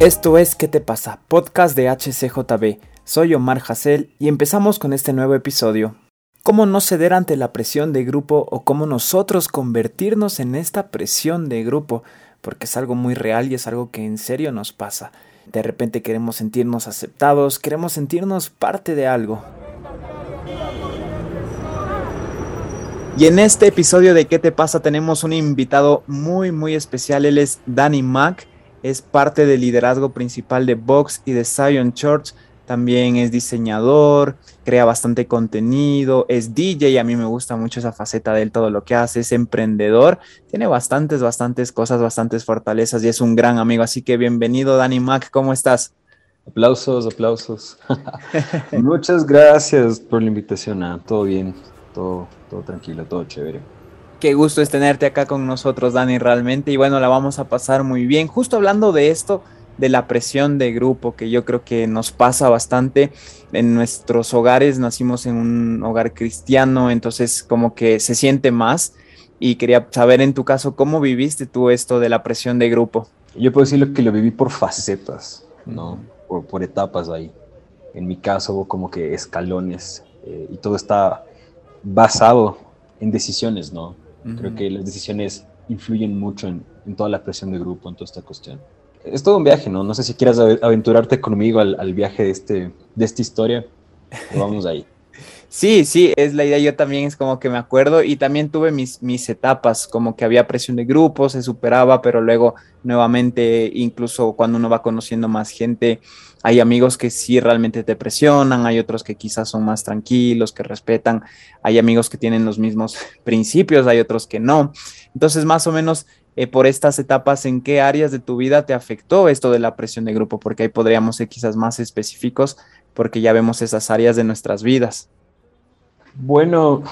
Esto es ¿Qué te pasa? Podcast de HCJB. Soy Omar Hassel y empezamos con este nuevo episodio. ¿Cómo no ceder ante la presión de grupo o cómo nosotros convertirnos en esta presión de grupo? Porque es algo muy real y es algo que en serio nos pasa. De repente queremos sentirnos aceptados, queremos sentirnos parte de algo. Y en este episodio de ¿Qué te pasa? tenemos un invitado muy muy especial. Él es Danny Mack, es parte del liderazgo principal de Vox y de Zion Church también es diseñador, crea bastante contenido, es DJ, a mí me gusta mucho esa faceta de él, todo lo que hace, es emprendedor, tiene bastantes, bastantes cosas, bastantes fortalezas y es un gran amigo, así que bienvenido Dani Mac, ¿cómo estás? Aplausos, aplausos. Muchas gracias por la invitación, ah, todo bien, todo, todo tranquilo, todo chévere. Qué gusto es tenerte acá con nosotros, Dani, realmente. Y bueno, la vamos a pasar muy bien. Justo hablando de esto, de la presión de grupo que yo creo que nos pasa bastante en nuestros hogares. Nacimos en un hogar cristiano, entonces como que se siente más. Y quería saber en tu caso, ¿cómo viviste tú esto de la presión de grupo? Yo puedo decirlo que lo viví por facetas, ¿no? Por, etapas ahí. En mi caso hubo como que escalones eh, y todo está basado en decisiones, ¿no? Creo que las decisiones influyen mucho en, en toda la presión de grupo, en toda esta cuestión es todo un viaje, ¿no? No sé si quieras aventurarte conmigo al, viaje de, este, de esta historia. Vamos ahí. Sí, sí, es la idea. Yo también es como que me acuerdo y también tuve mis, mis etapas, como que había presión de grupo, se superaba, pero luego nuevamente, incluso cuando uno va conociendo más gente, hay amigos que sí realmente te presionan, hay otros que quizás son más tranquilos, que respetan, hay amigos que tienen los mismos principios, hay otros que no. Entonces, más o menos eh, por estas etapas, ¿en qué áreas de tu vida te afectó esto de la presión de grupo? Porque ahí podríamos ser quizás más específicos, porque ya vemos esas áreas de nuestras vidas. Bueno,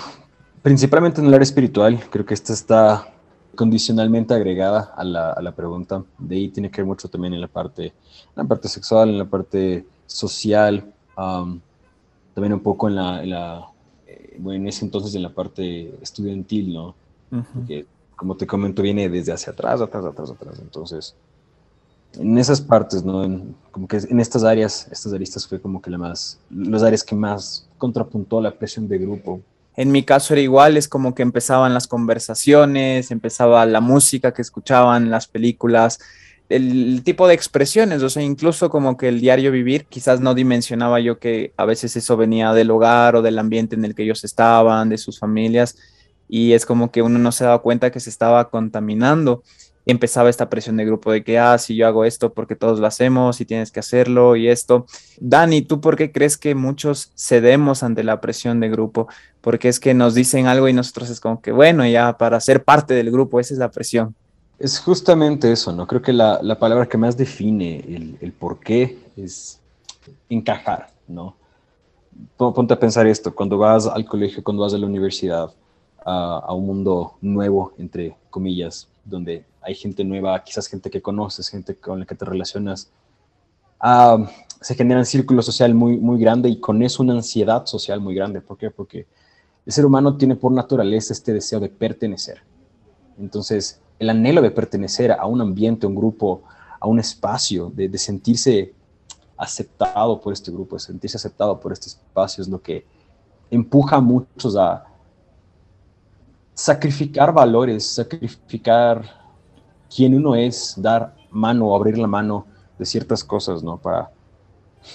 principalmente en el área espiritual, creo que esta está condicionalmente agregada a la, pregunta. De ahí tiene que ver mucho también en la parte, en la parte sexual, en la parte social, también un poco en la, eh, bueno, en ese entonces en la parte estudiantil, ¿no? como te comento, viene desde hacia atrás, atrás, atrás, atrás. Entonces, en esas partes, ¿no? En, como que en estas áreas, estas aristas fue como que la más, las áreas que más contrapuntó la presión de grupo. En mi caso era igual, es como que empezaban las conversaciones, empezaba la música que escuchaban, las películas, el tipo de expresiones, o sea, incluso como que el diario vivir, quizás no dimensionaba yo que a veces eso venía del hogar o del ambiente en el que ellos estaban, de sus familias, y es como que uno no se daba cuenta que se estaba contaminando. Empezaba esta presión de grupo de que, ah, si yo hago esto porque todos lo hacemos y tienes que hacerlo y esto. Dani, ¿tú por qué crees que muchos cedemos ante la presión de grupo? Porque es que nos dicen algo y nosotros es como que, bueno, ya para ser parte del grupo, esa es la presión. Es justamente eso, ¿no? Creo que la, la palabra que más define el, el por qué es encajar, ¿no? Ponte a pensar esto, cuando vas al colegio, cuando vas a la universidad, a, un mundo nuevo, entre comillas, donde hay gente nueva, quizás gente que conoces, gente con la que te relacionas. se genera un círculo social muy, muy grande y con eso una ansiedad social muy grande. ¿Por qué? Porque el ser humano tiene por naturaleza este deseo de pertenecer. Entonces, el anhelo de pertenecer a un ambiente, a un grupo, a un espacio, de, de sentirse aceptado por este grupo, de sentirse aceptado por este espacio, es lo que empuja a muchos a, sacrificar valores, sacrificar quién uno es, dar mano abrir la mano de ciertas cosas, ¿no? Para,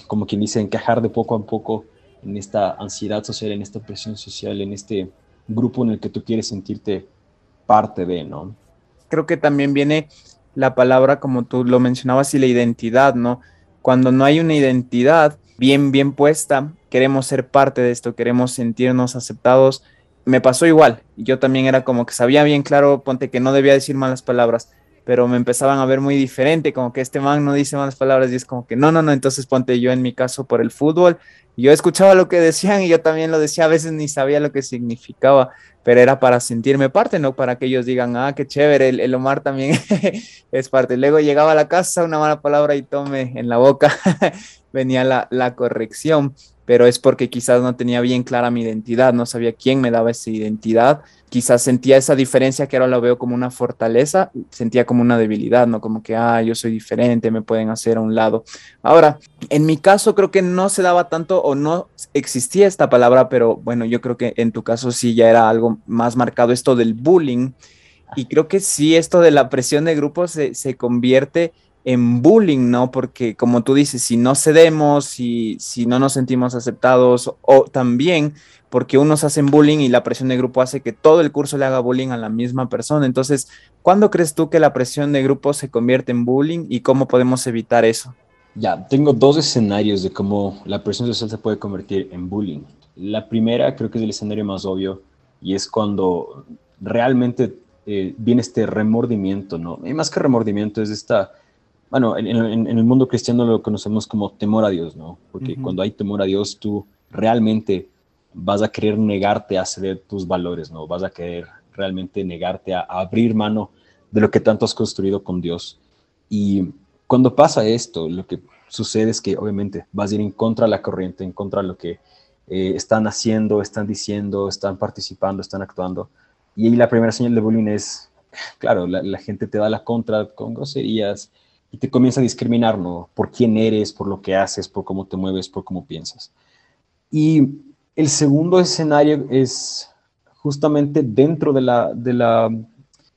como quien dice, encajar de poco a poco en esta ansiedad social, en esta presión social, en este grupo en el que tú quieres sentirte parte de, ¿no? Creo que también viene la palabra, como tú lo mencionabas, y la identidad, ¿no? Cuando no hay una identidad bien, bien puesta, queremos ser parte de esto, queremos sentirnos aceptados, me pasó igual. Yo también era como que sabía bien claro, ponte que no debía decir malas palabras, pero me empezaban a ver muy diferente, como que este man no dice malas palabras y es como que no, no, no, entonces ponte yo en mi caso por el fútbol, yo escuchaba lo que decían y yo también lo decía, a veces ni sabía lo que significaba, pero era para sentirme parte, no para que ellos digan, ah, qué chévere, el, Omar también es parte. Luego llegaba a la casa, una mala palabra y tome en la boca, venía la, la corrección pero es porque quizás no tenía bien clara mi identidad, no sabía quién me daba esa identidad, quizás sentía esa diferencia que ahora lo veo como una fortaleza, sentía como una debilidad, ¿no? Como que, ah, yo soy diferente, me pueden hacer a un lado. Ahora, en mi caso creo que no se daba tanto o no existía esta palabra, pero bueno, yo creo que en tu caso sí ya era algo más marcado esto del bullying. Y creo que sí, esto de la presión de grupo se, se convierte en bullying, ¿no? Porque como tú dices, si no cedemos, si, si no nos sentimos aceptados, o también porque unos hacen bullying y la presión de grupo hace que todo el curso le haga bullying a la misma persona. Entonces, ¿cuándo crees tú que la presión de grupo se convierte en bullying y cómo podemos evitar eso? Ya, tengo dos escenarios de cómo la presión social se puede convertir en bullying. La primera creo que es el escenario más obvio y es cuando realmente eh, viene este remordimiento, ¿no? Y más que remordimiento es esta bueno, en, el mundo cristiano lo conocemos como temor a Dios, ¿no? Porque cuando hay temor a Dios, tú realmente vas a querer negarte a ceder tus valores, ¿no? Vas a querer realmente negarte a, abrir mano de lo que tanto has construido con Dios. Y cuando pasa esto, lo que sucede es que obviamente vas a ir en contra de la corriente, en contra de lo que eh, están haciendo, están diciendo, están participando, están actuando. Y ahí la primera señal de bullying es, claro, la, la gente te da la contra con groserías, y te comienza a discriminar, ¿no? Por quién eres, por lo que haces, por cómo te mueves, por cómo piensas. Y el segundo escenario es justamente dentro de la, de la,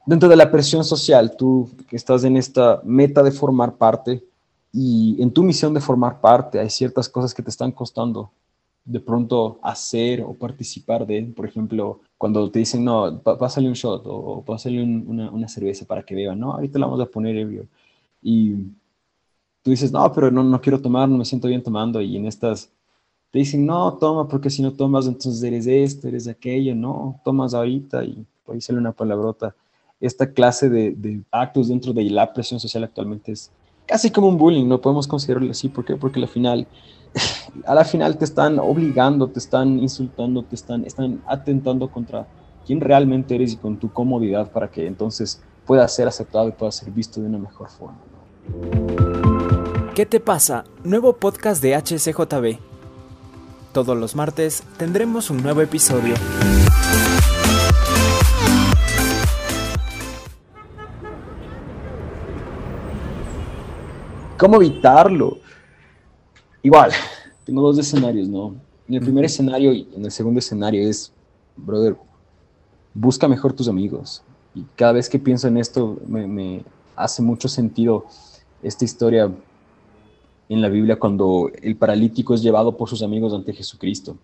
dentro de la presión social. Tú estás en esta meta de formar parte y en tu misión de formar parte hay ciertas cosas que te están costando de pronto hacer o participar de, por ejemplo, cuando te dicen, no, pásale un shot o, pásale una, una, cerveza para que beban, no, ahorita la vamos a poner ebrio y tú dices, no, pero no, no quiero tomar, no me siento bien tomando, y en estas te dicen, no, toma, porque si no tomas, entonces eres esto, eres aquello, no, tomas ahorita, y por ahí sale una palabrota. Esta clase de, de actos dentro de la presión social actualmente es casi como un bullying, no podemos considerarlo así, ¿por qué? Porque al final, a la final te están obligando, te están insultando, te están, están atentando contra quién realmente eres y con tu comodidad para que entonces pueda ser aceptado y pueda ser visto de una mejor forma. ¿Qué te pasa? Nuevo podcast de HCJB. Todos los martes tendremos un nuevo episodio. ¿Cómo evitarlo? Igual, tengo dos escenarios, ¿no? En el primer escenario y en el segundo escenario es, brother, busca mejor tus amigos. Y cada vez que pienso en esto, me hace mucho sentido esta historia en la Biblia cuando el paralítico es llevado por sus amigos ante Jesucristo.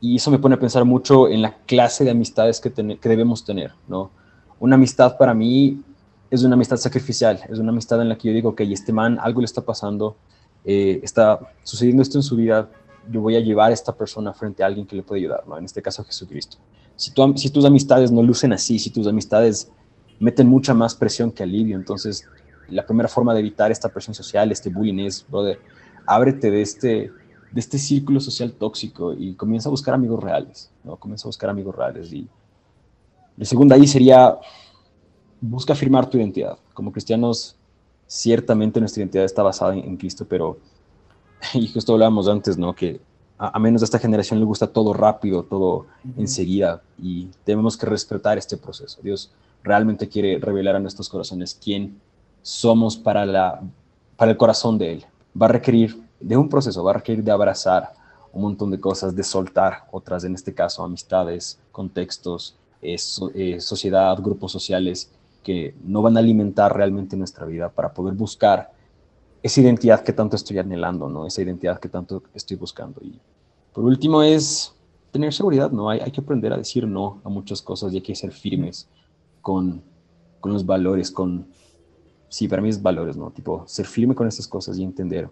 Y eso me pone a pensar mucho en la clase de amistades que, que, debemos tener, ¿no? Una amistad para mí es una amistad sacrificial, es una amistad en la que yo digo, que este man algo le está pasando, eh, está sucediendo esto en su vida, yo voy a llevar a esta persona frente a alguien que le puede ayudar, ¿no? En este caso Jesucristo. Si, si tus amistades no lucen así, si tus amistades meten mucha más presión que alivio, entonces la primera forma de evitar esta presión social, este bullying es, brother, ábrete de este, de este círculo social tóxico y comienza a buscar amigos reales, ¿no? Comienza a buscar amigos reales. Y la segunda ahí sería, busca afirmar tu identidad. Como cristianos, ciertamente nuestra identidad está basada en, Cristo, pero, y justo hablábamos antes, ¿no? Que a, menos de esta generación le gusta todo rápido, todo enseguida, y tenemos que respetar este proceso. Dios realmente quiere revelar a nuestros corazones quién somos para, la, para el corazón de Él. Va a requerir de un proceso, va a requerir de abrazar un montón de cosas, de soltar otras, en este caso amistades, contextos, eh, eh, sociedad, grupos sociales que no van a alimentar realmente nuestra vida para poder buscar esa identidad que tanto estoy anhelando, ¿no? Esa identidad que tanto estoy buscando. Y por último es tener seguridad, ¿no? Hay, hay que aprender a decir no a muchas cosas y hay que ser firmes con, con los valores, con, sí, para mí es valores, ¿no? Tipo, ser firme con estas cosas y entender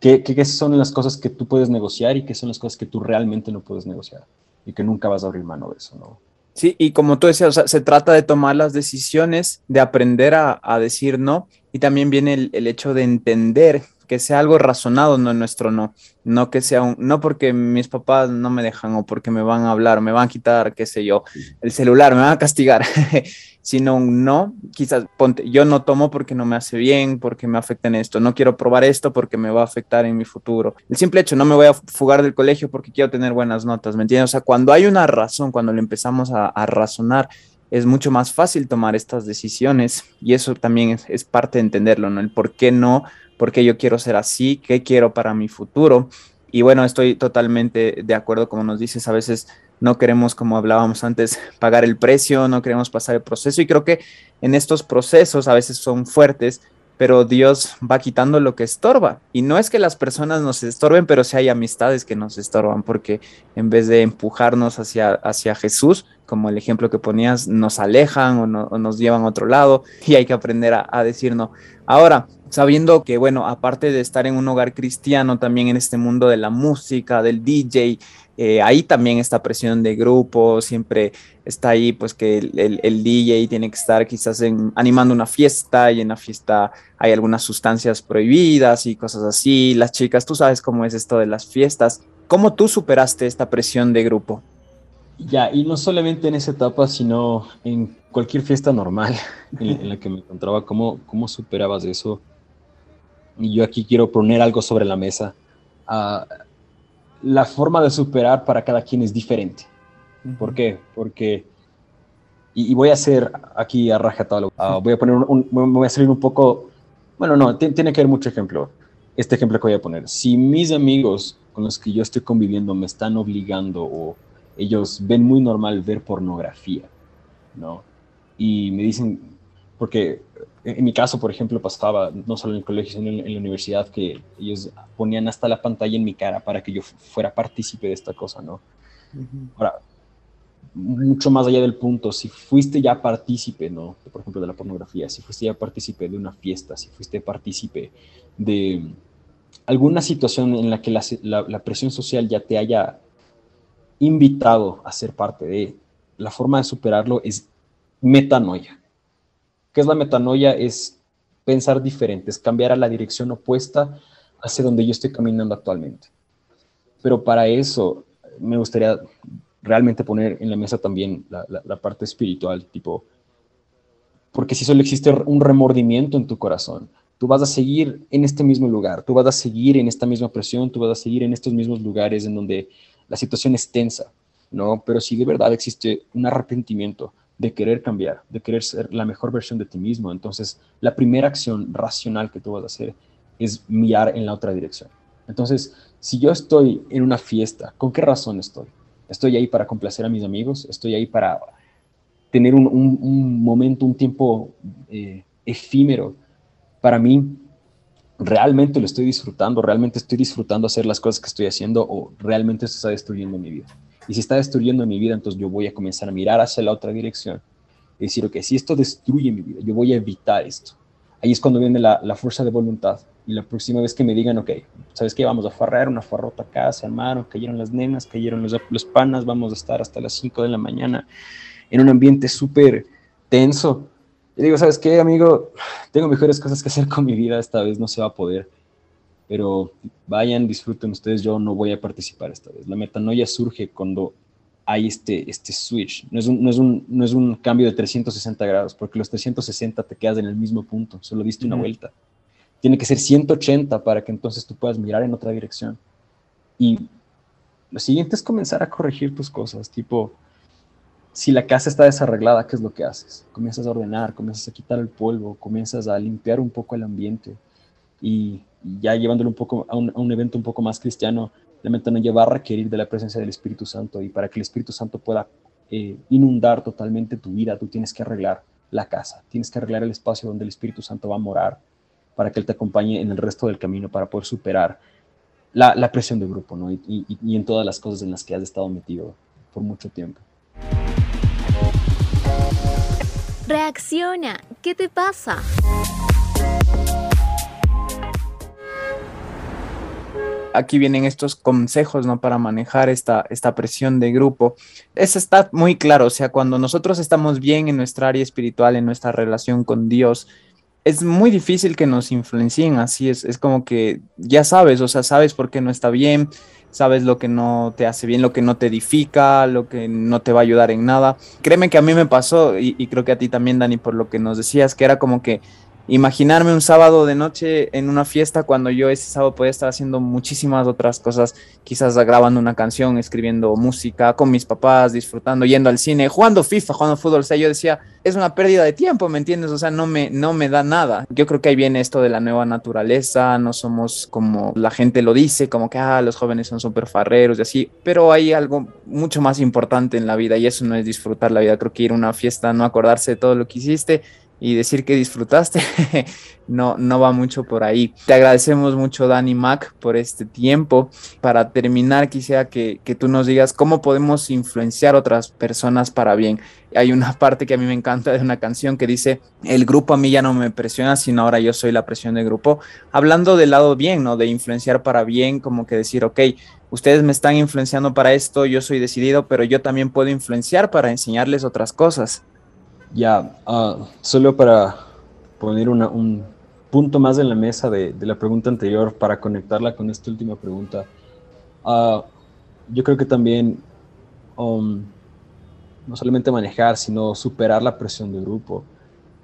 qué, qué, son las cosas que tú puedes negociar y qué son las cosas que tú realmente no puedes negociar y que nunca vas a abrir mano de eso, ¿no? Sí, y como tú decías, se trata de tomar las decisiones, de aprender a, a decir no, y también viene el, el, hecho de entender que sea algo razonado, no nuestro no, no que sea un, no porque mis papás no me dejan o porque me van a hablar, me van a quitar, qué sé yo, el celular, me van a castigar, sino un no, quizás ponte, yo no tomo porque no me hace bien, porque me afecta en esto, no quiero probar esto porque me va a afectar en mi futuro. El simple hecho, no me voy a fugar del colegio porque quiero tener buenas notas, ¿me entiendes? O sea, cuando hay una razón, cuando le empezamos a, a razonar, es mucho más fácil tomar estas decisiones y eso también es, es, parte de entenderlo, ¿no? El por qué no, por qué yo quiero ser así, qué quiero para mi futuro. Y bueno, estoy totalmente de acuerdo, como nos dices, a veces no queremos, como hablábamos antes, pagar el precio, no queremos pasar el proceso y creo que en estos procesos a veces son fuertes, pero Dios va quitando lo que estorba. Y no es que las personas nos estorben, pero sí hay amistades que nos estorban, porque en vez de empujarnos hacia, hacia Jesús, como el ejemplo que ponías, nos alejan o, no, nos llevan a otro lado y hay que aprender a, decir no. Ahora, sabiendo que, bueno, aparte de estar en un hogar cristiano, también en este mundo de la música, del DJ, eh, ahí también esta presión de grupo, siempre está ahí, pues que el, el, el DJ tiene que estar quizás en, animando una fiesta y en la fiesta hay algunas sustancias prohibidas y cosas así. Las chicas, tú sabes cómo es esto de las fiestas. ¿Cómo tú superaste esta presión de grupo? Ya, y no solamente en esa etapa, sino en cualquier fiesta normal en, en la que me encontraba, ¿cómo, cómo superabas eso? Y yo aquí quiero poner algo sobre la mesa. Uh, la forma de superar para cada quien es diferente. ¿Por qué? Porque, y, y voy a hacer aquí a rajatabla, uh, voy a poner un, un, voy a salir un poco, bueno, no, tiene que haber mucho ejemplo. Este ejemplo que voy a poner. Si mis amigos con los que yo estoy conviviendo me están obligando o ellos ven muy normal ver pornografía, ¿no? Y me dicen, porque en mi caso, por ejemplo, pasaba no solo en el colegio, sino en, la universidad, que ellos ponían hasta la pantalla en mi cara para que yo fuera partícipe de esta cosa, ¿no? Uh -huh. Ahora, mucho más allá del punto, si fuiste ya partícipe, ¿no? Por ejemplo, de la pornografía, si fuiste ya partícipe de una fiesta, si fuiste partícipe de alguna situación en la que la, la, la presión social ya te haya invitado a ser parte de, la forma de superarlo es metanoia. ¿Qué es la metanoia? Es pensar diferente, es cambiar a la dirección opuesta hacia donde yo estoy caminando actualmente. Pero para eso me gustaría realmente poner en la mesa también la, la, la parte espiritual, tipo, porque si solo existe un remordimiento en tu corazón, tú vas a seguir en este mismo lugar, tú vas a seguir en esta misma presión, tú vas a seguir en estos mismos lugares en donde la situación es tensa, ¿no? Pero si de verdad existe un arrepentimiento de querer cambiar, de querer ser la mejor versión de ti mismo, entonces la primera acción racional que tú vas a hacer es mirar en la otra dirección. Entonces, si yo estoy en una fiesta, ¿con qué razón estoy? ¿Estoy ahí para complacer a mis amigos? ¿Estoy ahí para tener un, un, momento, un tiempo eh, efímero para mí? ¿Realmente lo estoy disfrutando? ¿Realmente estoy disfrutando hacer las cosas que estoy haciendo o realmente esto está destruyendo mi vida? Y si está destruyendo mi vida, entonces yo voy a comenzar a mirar hacia la otra dirección y decir, ok, si esto destruye mi vida, yo voy a evitar esto. Ahí es cuando viene la, la fuerza de voluntad. Y la próxima vez que me digan, ok, ¿sabes qué? Vamos a farrear una farrota acá, se armaron, cayeron las nenas, cayeron los, los panas, vamos a estar hasta las 5 de la mañana en un ambiente súper tenso. Y digo, ¿sabes qué, amigo? Tengo mejores cosas que hacer con mi vida, esta vez no se va a poder. Pero vayan, disfruten ustedes, yo no voy a participar esta vez. La metanoia surge cuando hay este, este switch. No es, un, no, es un, no es un cambio de 360 grados, porque los 360 te quedas en el mismo punto, solo diste una vuelta. Tiene que ser 180 para que entonces tú puedas mirar en otra dirección. Y lo siguiente es comenzar a corregir tus cosas, tipo, si la casa está desarreglada, ¿qué es lo que haces? Comienzas a ordenar, comienzas a quitar el polvo, comienzas a limpiar un poco el ambiente y ya llevándolo un poco a un, evento un poco más cristiano, la metanoia va a requerir de la presencia del Espíritu Santo y para que el Espíritu Santo pueda eh, inundar totalmente tu vida, tú tienes que arreglar la casa, tienes que arreglar el espacio donde el Espíritu Santo va a morar para que Él te acompañe en el resto del camino para poder superar la, presión de grupo ¿no? Y en todas las cosas en las que has estado metido por mucho tiempo. Reacciona, ¿qué te pasa? aquí vienen estos consejos, ¿no? Para manejar esta, esta presión de grupo. Eso está muy claro, o sea, cuando nosotros estamos bien en nuestra área espiritual, en nuestra relación con Dios, es muy difícil que nos influencien así, es, es como que ya sabes, o sea, sabes por qué no está bien, sabes lo que no te hace bien, lo que no te edifica, lo que no te va a ayudar en nada. Créeme que a mí me pasó, y, y creo que a ti también, Dani, por lo que nos decías, que era como que imaginarme un sábado de noche en una fiesta cuando yo ese sábado podía estar haciendo muchísimas otras cosas, quizás grabando una canción, escribiendo música con mis papás, disfrutando, yendo al cine, jugando FIFA, jugando fútbol. O sea, yo decía, es una pérdida de tiempo, ¿me entiendes? O sea, no me, no me da nada. Yo creo que ahí viene esto de la nueva naturaleza, no somos como la gente lo dice, como que, ah, los jóvenes son súper farreros y así, pero hay algo mucho más importante en la vida y eso no es disfrutar la vida. Creo que ir a una fiesta, no acordarse de todo lo que hiciste y decir que disfrutaste no, no va mucho por ahí. Te agradecemos mucho, Dani Mac, por este tiempo. Para terminar, quisiera que, que tú nos digas cómo podemos influenciar otras personas para bien. Hay una parte que a mí me encanta de una canción que dice, el grupo a mí ya no me presiona, sino ahora yo soy la presión del grupo. Hablando del lado bien, ¿no? De influenciar para bien, como que decir, ok, ustedes me están influenciando para esto, yo soy decidido, pero yo también puedo influenciar para enseñarles otras cosas. Ya, ah, solo para poner un punto más en la mesa de, la pregunta anterior, para conectarla con esta última pregunta, ah, yo creo que también um, no solamente manejar, sino superar la presión de grupo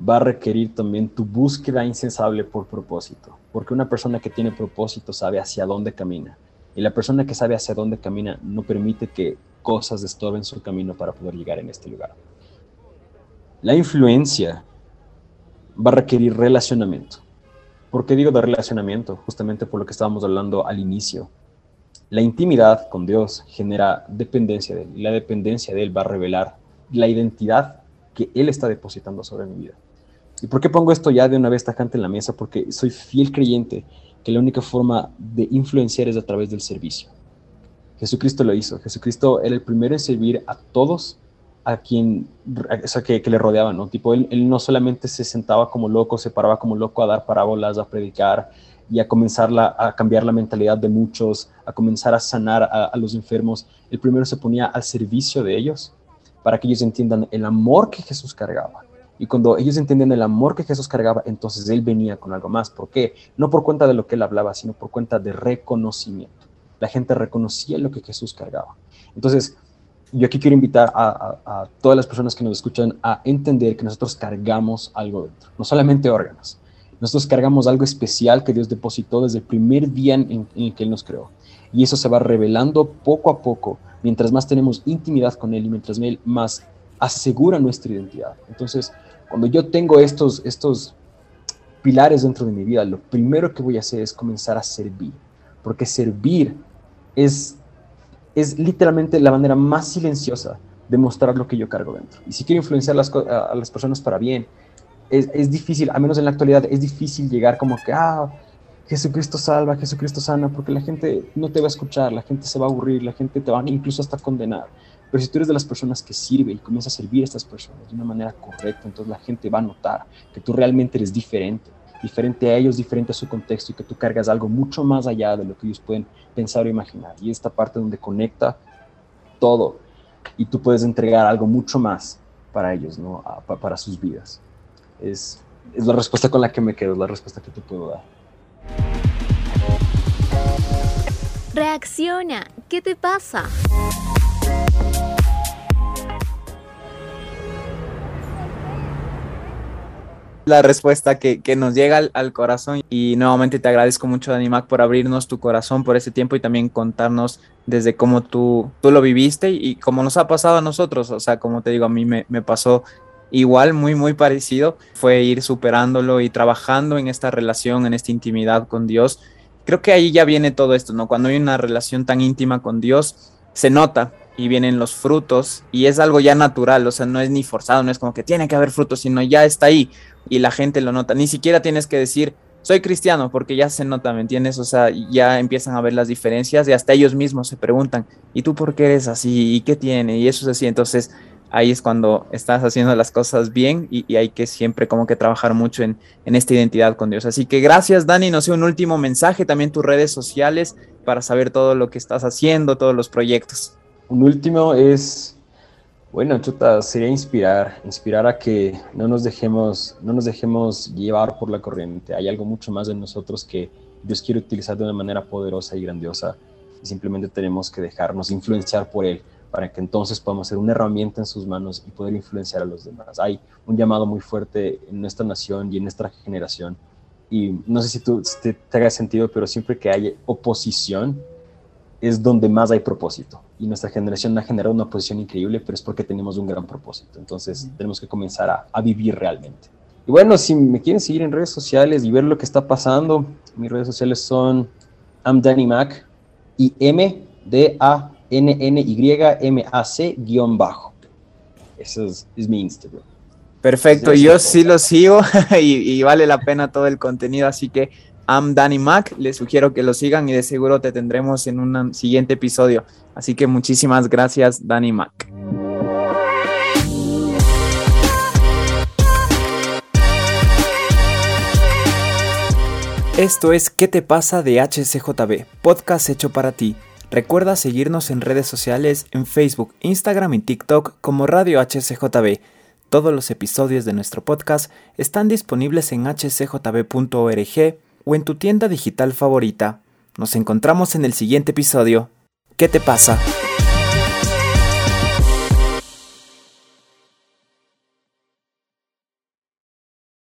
va a requerir también tu búsqueda incansable por propósito, porque una persona que tiene propósito sabe hacia dónde camina, y la persona que sabe hacia dónde camina no permite que cosas estorben su camino para poder llegar en este lugar. La influencia va a requerir relacionamiento. ¿Por qué digo de relacionamiento? Justamente por lo que estábamos hablando al inicio. La intimidad con Dios genera dependencia de Él y la dependencia de Él va a revelar la identidad que Él está depositando sobre mi vida. ¿Y por qué pongo esto ya de una vez tajante en la mesa? Porque soy fiel creyente que la única forma de influenciar es a través del servicio. Jesucristo lo hizo. Jesucristo era el primero en servir a todos a quien, o sea, que, le rodeaba, ¿no? Tipo, él, no solamente se sentaba como loco, se paraba como loco a dar parábolas, a predicar y a comenzar a cambiar la mentalidad de muchos, a comenzar a sanar a, los enfermos. El primero se ponía al servicio de ellos para que ellos entiendan el amor que Jesús cargaba. Y cuando ellos entienden el amor que Jesús cargaba, entonces Él venía con algo más. ¿Por qué? No por cuenta de lo que Él hablaba, sino por cuenta de reconocimiento. La gente reconocía lo que Jesús cargaba. Entonces, yo aquí quiero invitar a, todas las personas que nos escuchan a entender que nosotros cargamos algo dentro, no solamente órganos. Nosotros cargamos algo especial que Dios depositó desde el primer día en, el que Él nos creó. Y eso se va revelando poco a poco, mientras más tenemos intimidad con Él y mientras más asegura nuestra identidad. Entonces, cuando yo tengo estos, estos pilares dentro de mi vida, lo primero que voy a hacer es comenzar a servir, porque servir es es literalmente la manera más silenciosa de mostrar lo que yo cargo dentro. Y si quiero influenciar a las personas para bien, es, difícil, al menos en la actualidad, es difícil llegar como que, ah, Jesucristo salva, Jesucristo sana, porque la gente no te va a escuchar, la gente se va a aburrir, la gente te va incluso hasta condenar. Pero si tú eres de las personas que sirve y comienzas a servir a estas personas de una manera correcta, entonces la gente va a notar que tú realmente eres diferente diferente a ellos, diferente a su contexto y que tú cargas algo mucho más allá de lo que ellos pueden pensar o imaginar. Y esta parte donde conecta todo y tú puedes entregar algo mucho más para ellos, ¿no? para sus vidas. Es, es la respuesta con la que me quedo, es la respuesta que te puedo dar. Reacciona, ¿qué te pasa? La respuesta que, nos llega al, corazón. Y nuevamente te agradezco mucho, Dani Mac, por abrirnos tu corazón por ese tiempo y también contarnos desde cómo tú, tú lo viviste y, cómo nos ha pasado a nosotros. O sea, como te digo, a mí me, me pasó igual, muy, muy parecido. Fue ir superándolo y trabajando en esta relación, en esta intimidad con Dios. Creo que ahí ya viene todo esto, ¿no? Cuando hay una relación tan íntima con Dios, se nota, y vienen los frutos y es algo ya natural, o sea, no es ni forzado, no es como que tiene que haber frutos, sino ya está ahí y la gente lo nota. Ni siquiera tienes que decir, soy cristiano, porque ya se nota, ¿me entiendes? O sea, ya empiezan a ver las diferencias y hasta ellos mismos se preguntan, ¿y tú por qué eres así? ¿Y qué tiene? Y eso es así, entonces ahí es cuando estás haciendo las cosas bien y, hay que siempre como que trabajar mucho en, en, esta identidad con Dios. Así que gracias Dani, no sé, un último mensaje, también tus redes sociales para saber todo lo que estás haciendo, todos los proyectos. Un último es, Bueno, chuta, sería inspirar, inspirar a que no nos dejemos, no nos dejemos llevar por la corriente. Hay algo mucho más en nosotros que Dios quiere utilizar de una manera poderosa y grandiosa y simplemente tenemos que dejarnos influenciar por Él para que entonces podamos ser una herramienta en sus manos y poder influenciar a los demás. Hay un llamado muy fuerte en nuestra nación y en nuestra generación y no sé si, tú, te, te haga sentido, pero siempre que hay oposición, es donde más hay propósito. Y nuestra generación ha generado una posición increíble, pero es porque tenemos un gran propósito. Entonces tenemos que comenzar a, a, vivir realmente. Y bueno, si me quieren seguir en redes sociales y ver lo que está pasando, mis redes sociales son I'm Danny Mac y M D A N N Y M A C guion bajo. Ese es, es mi Instagram. Perfecto, yo sí lo sigo y, y, vale la pena todo el contenido, así que I'm Danny Mac. Les sugiero que lo sigan y de seguro te tendremos en un siguiente episodio. Así que muchísimas gracias, Danny Mac. Esto es ¿Qué te pasa de HCJB? Podcast hecho para ti. Recuerda seguirnos en redes sociales en Facebook, Instagram y TikTok como Radio HCJB. Todos los episodios de nuestro podcast están disponibles en hcjb.org o en tu tienda digital favorita. Nos encontramos en el siguiente episodio. ¿Qué te pasa?